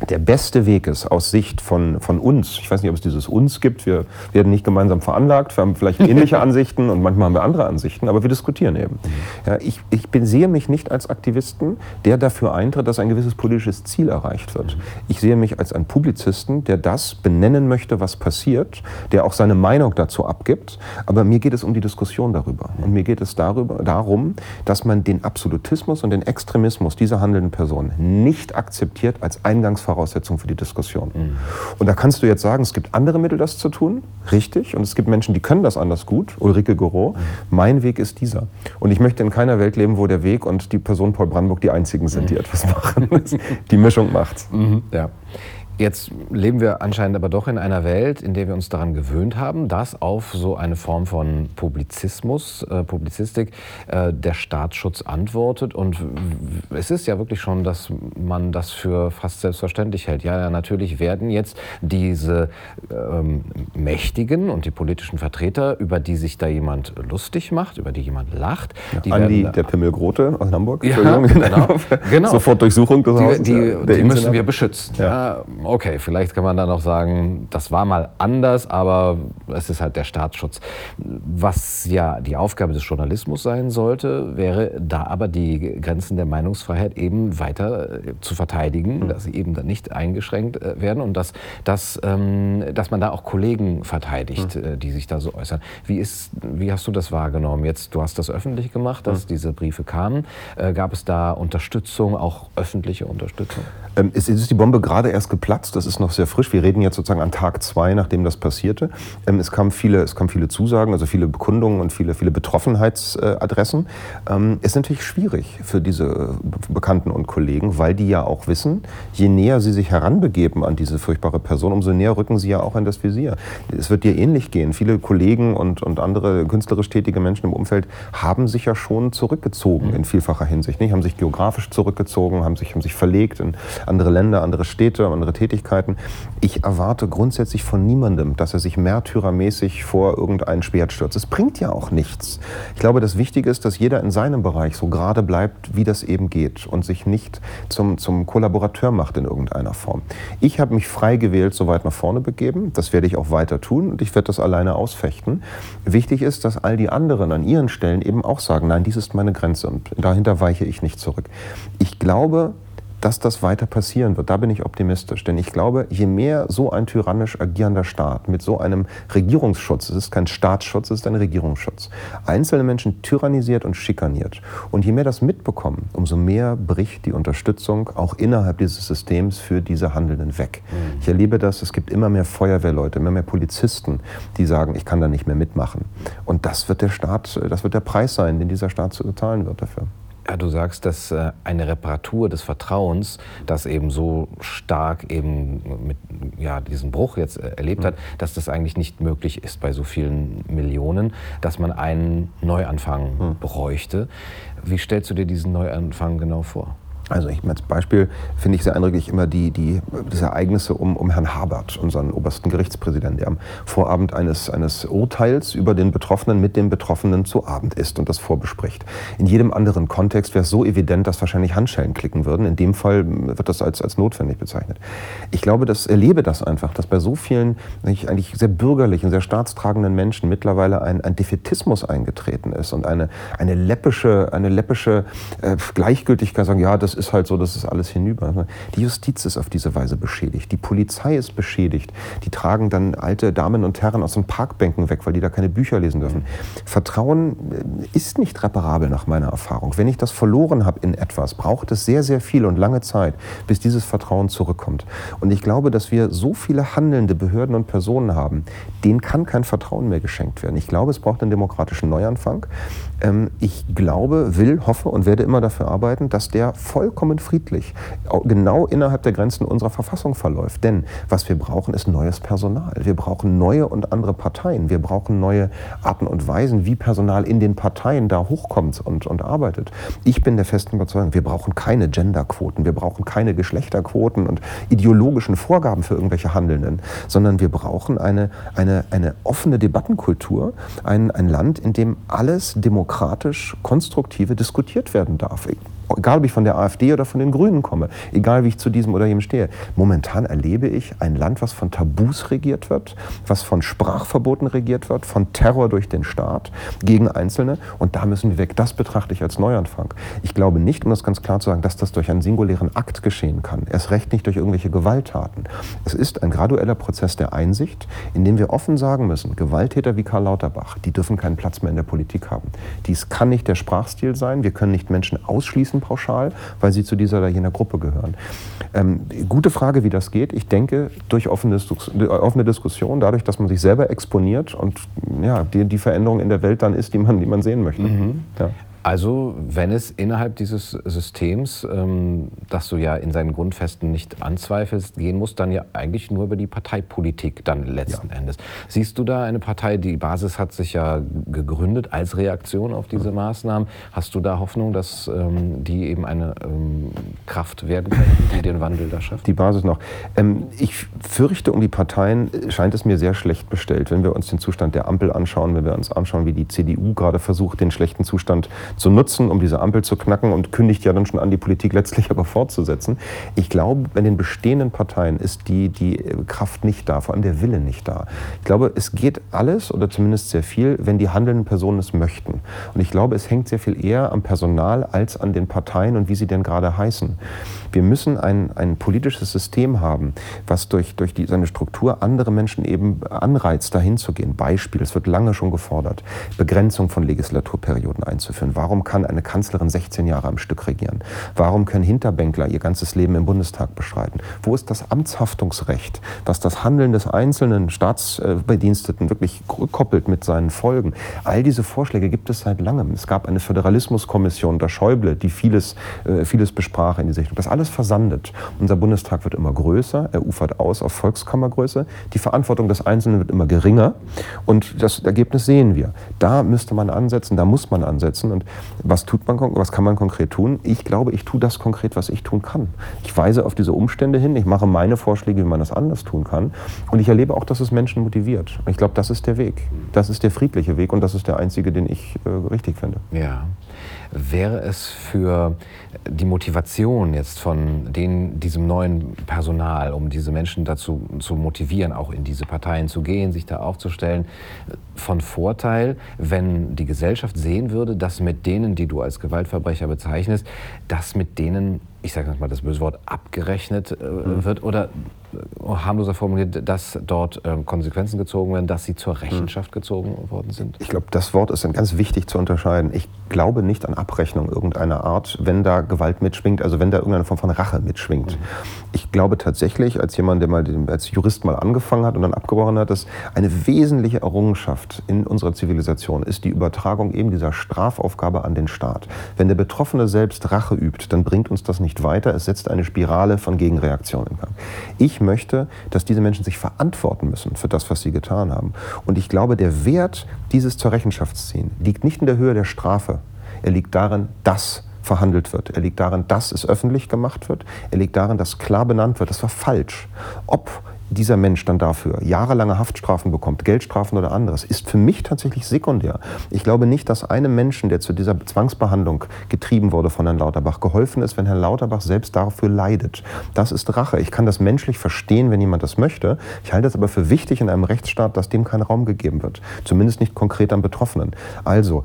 der beste Weg ist aus Sicht von, von uns, ich weiß nicht, ob es dieses uns gibt, wir werden nicht gemeinsam veranlagt, wir haben vielleicht ähnliche Ansichten und manchmal haben wir andere Ansichten, aber wir diskutieren eben. Ja, ich, ich bin, sehe mich nicht als Aktivisten, der dafür eintritt, dass ein gewisses politisches Ziel erreicht wird. Ich sehe mich als einen Publizisten, der das benennen möchte, was passiert, der auch seine Meinung dazu abgibt, aber mir geht es um die Diskussion darüber. Und mir geht es darüber, darum, dass man den Absolutismus und den Extremismus dieser handelnden Person nicht akzeptiert als Eingangsvoraussetzung Voraussetzung für die Diskussion. Mhm. Und da kannst du jetzt sagen, es gibt andere Mittel, das zu tun, richtig. Und es gibt Menschen, die können das anders gut. Ulrike Goro. Mhm. Mein Weg ist dieser. Und ich möchte in keiner Welt leben, wo der Weg und die Person Paul Brandenburg die einzigen sind, die mhm. etwas machen. die Mischung macht's. Mhm. Ja. Jetzt leben wir anscheinend aber doch in einer Welt, in der wir uns daran gewöhnt haben, dass auf so eine Form von Publizismus, äh, Publizistik, äh, der Staatsschutz antwortet. Und es ist ja wirklich schon, dass man das für fast selbstverständlich hält. Ja, ja natürlich werden jetzt diese ähm, Mächtigen und die politischen Vertreter, über die sich da jemand lustig macht, über die jemand lacht. Ja, die Andi, werden, der Pimmel Grote aus Hamburg. Ja, genau, genau. Sofort Durchsuchung des Hauses. Die, die, die müssen wir beschützen. Ja. Okay, vielleicht kann man dann auch sagen, das war mal anders, aber es ist halt der Staatsschutz. Was ja die Aufgabe des Journalismus sein sollte, wäre da aber die Grenzen der Meinungsfreiheit eben weiter äh, zu verteidigen, mhm. dass sie eben dann nicht eingeschränkt äh, werden und dass, dass, ähm, dass man da auch Kollegen verteidigt, mhm. die sich da so äußern. Wie, ist, wie hast du das wahrgenommen? Jetzt, du hast das öffentlich gemacht, dass mhm. diese Briefe kamen. Gab es da Unterstützung, auch öffentliche Unterstützung? Ähm, es ist die Bombe gerade erst geplatzt, das ist noch sehr frisch. Wir reden jetzt sozusagen an Tag zwei, nachdem das passierte. Ähm, es kamen viele, es kamen viele Zusagen, also viele Bekundungen und viele, viele Betroffenheitsadressen. Ähm, es ist natürlich schwierig für diese Bekannten und Kollegen, weil die ja auch wissen, je näher sie sich heranbegeben an diese furchtbare Person, umso näher rücken sie ja auch in das Visier. Es wird dir ähnlich gehen. Viele Kollegen und, und andere künstlerisch tätige Menschen im Umfeld haben sich ja schon zurückgezogen mhm. in vielfacher Hinsicht. Nicht? Haben sich geografisch zurückgezogen, haben sich, haben sich verlegt in andere Länder, andere Städte, andere Tätigkeiten. Ich erwarte grundsätzlich von niemandem, dass er sich märtyrermäßig vor irgendein Schwert stürzt. Es bringt ja auch nichts. Ich glaube, das Wichtige ist, dass jeder in seinem Bereich so gerade bleibt, wie das eben geht und sich nicht zum, zum Kollaborateur macht in irgendeiner Form. Ich habe mich frei gewählt, so weit nach vorne begeben. Das werde ich auch weiter tun und ich werde das alleine ausfechten. Wichtig ist, dass all die anderen an ihren Stellen eben auch sagen, nein, dies ist meine Grenze und dahinter weiche ich nicht zurück. Ich glaube, dass das weiter passieren wird. Da bin ich optimistisch. Denn ich glaube, je mehr so ein tyrannisch agierender Staat mit so einem Regierungsschutz, es ist kein Staatsschutz, es ist ein Regierungsschutz, einzelne Menschen tyrannisiert und schikaniert. Und je mehr das mitbekommen, umso mehr bricht die Unterstützung auch innerhalb dieses Systems für diese Handelnden weg. Mhm. Ich erlebe das, es gibt immer mehr Feuerwehrleute, immer mehr Polizisten, die sagen, ich kann da nicht mehr mitmachen. Und das wird der Staat, das wird der Preis sein, den dieser Staat zu zahlen wird dafür. Ja, du sagst, dass äh, eine Reparatur des Vertrauens, das eben so stark eben mit ja, diesem Bruch jetzt äh, erlebt mhm. hat, dass das eigentlich nicht möglich ist bei so vielen Millionen, dass man einen Neuanfang mhm. bräuchte. Wie stellst du dir diesen Neuanfang genau vor? Also ich als Beispiel finde ich sehr eindrücklich immer die, die, diese Ereignisse um, um Herrn Habert, unseren obersten Gerichtspräsidenten, der am Vorabend eines, eines Urteils über den Betroffenen mit dem Betroffenen zu Abend isst und das vorbespricht. In jedem anderen Kontext wäre es so evident, dass wahrscheinlich Handschellen klicken würden. In dem Fall wird das als, als notwendig bezeichnet. Ich glaube, das erlebe das einfach, dass bei so vielen eigentlich sehr bürgerlichen, sehr staatstragenden Menschen mittlerweile ein, ein Defetismus eingetreten ist und eine, eine läppische, eine läppische äh, Gleichgültigkeit sagen, ja, das ist halt so, das ist alles hinüber. Die Justiz ist auf diese Weise beschädigt. Die Polizei ist beschädigt. Die tragen dann alte Damen und Herren aus den Parkbänken weg, weil die da keine Bücher lesen dürfen. Vertrauen äh, ist nicht reparabel nach meiner Erfahrung. Wenn ich das verloren habe in etwas, braucht es sehr, sehr viel und lange Zeit, bis dieses Vertrauen zurückkommt. Und ich glaube, dass wir so viele handelnde Behörden und Personen haben, denen kann kein Vertrauen mehr geschenkt werden. Ich glaube, es braucht einen demokratischen Neuanfang. Ähm, ich glaube, will, hoffe und werde immer dafür arbeiten, dass der vollkommen friedlich genau innerhalb der Grenzen unserer Verfassung verläuft. Denn was wir brauchen, ist neues Personal. Wir brauchen neue und andere Parteien. Wir brauchen neue Arten und Weisen, wie Personal in den Parteien da hochkommt und, und arbeitet. Ich bin der festen Überzeugung, wir brauchen keine Genderquoten, wir brauchen keine Geschlechterquoten und ideologischen Vorgaben für irgendwelche Handelnden, sondern wir brauchen eine, eine, eine offene Debattenkultur, ein, ein Land, in dem alles demokratisch, konstruktive diskutiert werden darf egal ob ich von der AfD oder von den Grünen komme, egal wie ich zu diesem oder jenem stehe. Momentan erlebe ich ein Land, was von Tabus regiert wird, was von Sprachverboten regiert wird, von Terror durch den Staat gegen Einzelne. Und da müssen wir weg. Das betrachte ich als Neuanfang. Ich glaube nicht, um das ganz klar zu sagen, dass das durch einen singulären Akt geschehen kann. Erst recht nicht durch irgendwelche Gewalttaten. Es ist ein gradueller Prozess der Einsicht, in dem wir offen sagen müssen, Gewalttäter wie Karl Lauterbach, die dürfen keinen Platz mehr in der Politik haben. Dies kann nicht der Sprachstil sein. Wir können nicht Menschen ausschließen pauschal, weil sie zu dieser oder jener Gruppe gehören. Ähm, gute Frage, wie das geht. Ich denke, durch offene, offene Diskussion, dadurch, dass man sich selber exponiert und ja, die, die Veränderung in der Welt dann ist, die man, die man sehen möchte. Mhm. Ja. Also, wenn es innerhalb dieses Systems, ähm, das du ja in seinen Grundfesten nicht anzweifelst, gehen muss, dann ja eigentlich nur über die Parteipolitik dann letzten ja. Endes. Siehst du da eine Partei, die Basis hat sich ja gegründet als Reaktion auf diese Maßnahmen. Hast du da Hoffnung, dass ähm, die eben eine ähm, Kraft werden können, die den Wandel da schafft? Die Basis noch. Ähm, ich fürchte, um die Parteien scheint es mir sehr schlecht bestellt. Wenn wir uns den Zustand der Ampel anschauen, wenn wir uns anschauen, wie die CDU gerade versucht, den schlechten Zustand zu nutzen, um diese Ampel zu knacken und kündigt ja dann schon an, die Politik letztlich aber fortzusetzen. Ich glaube, bei den bestehenden Parteien ist die, die Kraft nicht da, vor allem der Wille nicht da. Ich glaube, es geht alles oder zumindest sehr viel, wenn die handelnden Personen es möchten. Und ich glaube, es hängt sehr viel eher am Personal als an den Parteien und wie sie denn gerade heißen. Wir müssen ein, ein politisches System haben, was durch, durch die, seine Struktur andere Menschen eben anreizt, dahin zu gehen. Beispiel, es wird lange schon gefordert, Begrenzung von Legislaturperioden einzuführen. Warum kann eine Kanzlerin 16 Jahre am Stück regieren? Warum können Hinterbänkler ihr ganzes Leben im Bundestag bestreiten? Wo ist das Amtshaftungsrecht, was das Handeln des einzelnen Staatsbediensteten wirklich koppelt mit seinen Folgen? All diese Vorschläge gibt es seit langem. Es gab eine Föderalismuskommission unter Schäuble, die vieles, äh, vieles besprach in diese Richtung. Das alles alles versandet. Unser Bundestag wird immer größer, er ufert aus auf Volkskammergröße. Die Verantwortung des Einzelnen wird immer geringer und das Ergebnis sehen wir. Da müsste man ansetzen, da muss man ansetzen. Und was tut man, was kann man konkret tun? Ich glaube, ich tue das konkret, was ich tun kann. Ich weise auf diese Umstände hin, ich mache meine Vorschläge, wie man das anders tun kann. Und ich erlebe auch, dass es Menschen motiviert. Ich glaube, das ist der Weg. Das ist der friedliche Weg und das ist der einzige, den ich äh, richtig finde. Ja. Wäre es für die Motivation jetzt von den, diesem neuen Personal, um diese Menschen dazu zu motivieren, auch in diese Parteien zu gehen, sich da aufzustellen, von Vorteil, wenn die Gesellschaft sehen würde, dass mit denen, die du als Gewaltverbrecher bezeichnest, dass mit denen, ich sage mal das böse Wort, abgerechnet äh, mhm. wird oder harmloser formuliert, dass dort ähm, Konsequenzen gezogen werden, dass sie zur Rechenschaft gezogen worden sind? Ich glaube, das Wort ist dann ganz wichtig zu unterscheiden. Ich glaube nicht an Abrechnung irgendeiner Art, wenn da Gewalt mitschwingt, also wenn da irgendeine Form von Rache mitschwingt. Mhm. Ich glaube tatsächlich, als jemand, der mal als Jurist mal angefangen hat und dann abgebrochen hat, dass eine wesentliche Errungenschaft in unserer Zivilisation ist die Übertragung eben dieser Strafaufgabe an den Staat. Wenn der Betroffene selbst Rache übt, dann bringt uns das nicht weiter. Es setzt eine Spirale von Gegenreaktionen in Gang. Ich möchte, dass diese Menschen sich verantworten müssen für das, was sie getan haben. Und ich glaube, der Wert dieses zur Rechenschaft ziehen liegt nicht in der Höhe der Strafe. Er liegt darin, dass verhandelt wird. Er liegt darin, dass es öffentlich gemacht wird. Er liegt darin, dass klar benannt wird, das war falsch. Ob dieser Mensch dann dafür jahrelange Haftstrafen bekommt, Geldstrafen oder anderes, ist für mich tatsächlich sekundär. Ich glaube nicht, dass einem Menschen, der zu dieser Zwangsbehandlung getrieben wurde von Herrn Lauterbach, geholfen ist, wenn Herr Lauterbach selbst dafür leidet. Das ist Rache. Ich kann das menschlich verstehen, wenn jemand das möchte. Ich halte es aber für wichtig in einem Rechtsstaat, dass dem kein Raum gegeben wird. Zumindest nicht konkret am Betroffenen. Also,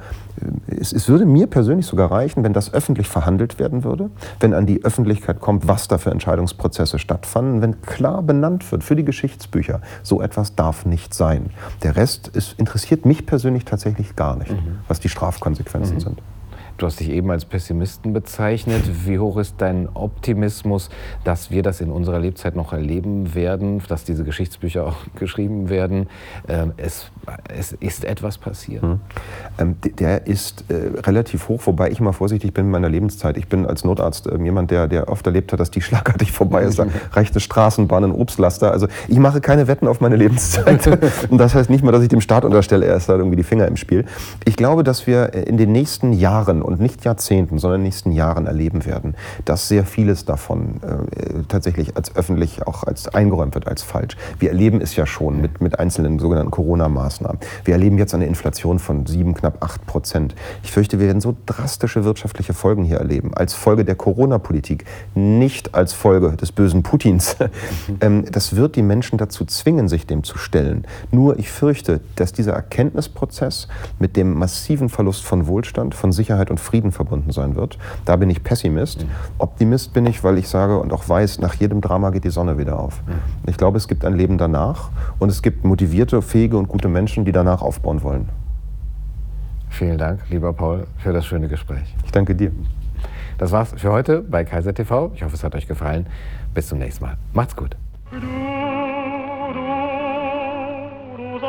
es, es, würde mir persönlich sogar reichen, wenn das öffentlich verhandelt werden würde, wenn an die Öffentlichkeit kommt, was da für Entscheidungsprozesse stattfanden, wenn klar benannt wird für die Geschichtsbücher, so etwas darf nicht sein. Der Rest ist, interessiert mich persönlich tatsächlich gar nicht, mhm. was die Strafkonsequenzen mhm. sind. Du hast dich eben als Pessimisten bezeichnet. Wie hoch ist dein Optimismus, dass wir das in unserer Lebzeit noch erleben werden, dass diese Geschichtsbücher auch geschrieben werden? Ähm, es, es ist etwas passiert. Mhm. Ähm, der ist äh, relativ hoch, wobei ich mal vorsichtig bin in meiner Lebenszeit. Ich bin als Notarzt äh, jemand, der, der oft erlebt hat, dass die schlagartig vorbei ist. Da reicht eine Straßenbahn, ein Obstlaster. Also ich mache keine Wetten auf meine Lebenszeit. Und das heißt nicht mal, dass ich dem Staat unterstelle, er ist da irgendwie die Finger im Spiel. Ich glaube, dass wir in den nächsten Jahren und nicht Jahrzehnten, sondern in den nächsten Jahren erleben werden, dass sehr vieles davon äh, tatsächlich als öffentlich auch als eingeräumt wird als falsch. Wir erleben es ja schon mit, mit einzelnen sogenannten Corona-Maßnahmen. Wir erleben jetzt eine Inflation von sieben, knapp acht Prozent. Ich fürchte, wir werden so drastische wirtschaftliche Folgen hier erleben, als Folge der Corona-Politik, nicht als Folge des bösen Putins. Mhm. das wird die Menschen dazu zwingen, sich dem zu stellen. Nur ich fürchte, dass dieser Erkenntnisprozess mit dem massiven Verlust von Wohlstand, von Sicherheit und Frieden verbunden sein wird. Da bin ich Pessimist. Mhm. Optimist bin ich, weil ich sage und auch weiß, nach jedem Drama geht die Sonne wieder auf. Mhm. Ich glaube, es gibt ein Leben danach und es gibt motivierte, fähige und gute Menschen, die danach aufbauen wollen. Vielen Dank, lieber Paul, für das schöne Gespräch. Ich danke dir. Das war's für heute bei Kaiser TV. Ich hoffe, es hat euch gefallen. Bis zum nächsten Mal. Macht's gut. Du, du, du